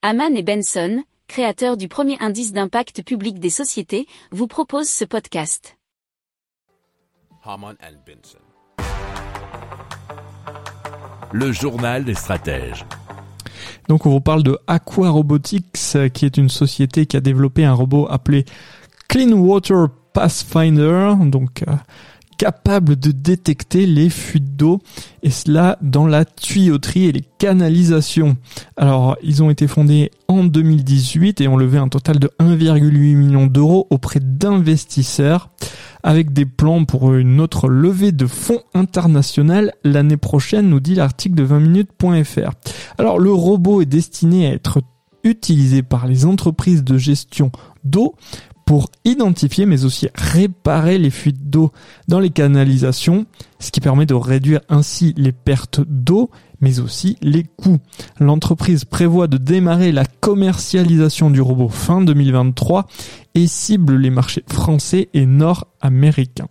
Haman et Benson, créateurs du premier indice d'impact public des sociétés, vous proposent ce podcast. Haman and Benson. Le journal des stratèges. Donc on vous parle de Aqua Robotics, qui est une société qui a développé un robot appelé Clean Water Pathfinder, donc euh, capable de détecter les fuites d'eau et cela dans la tuyauterie et les canalisations. Alors, ils ont été fondés en 2018 et ont levé un total de 1,8 million d'euros auprès d'investisseurs avec des plans pour une autre levée de fonds international l'année prochaine, nous dit l'article de 20minutes.fr. Alors, le robot est destiné à être utilisé par les entreprises de gestion d'eau pour identifier mais aussi réparer les fuites d'eau dans les canalisations, ce qui permet de réduire ainsi les pertes d'eau mais aussi les coûts. L'entreprise prévoit de démarrer la commercialisation du robot fin 2023 et cible les marchés français et nord-américains.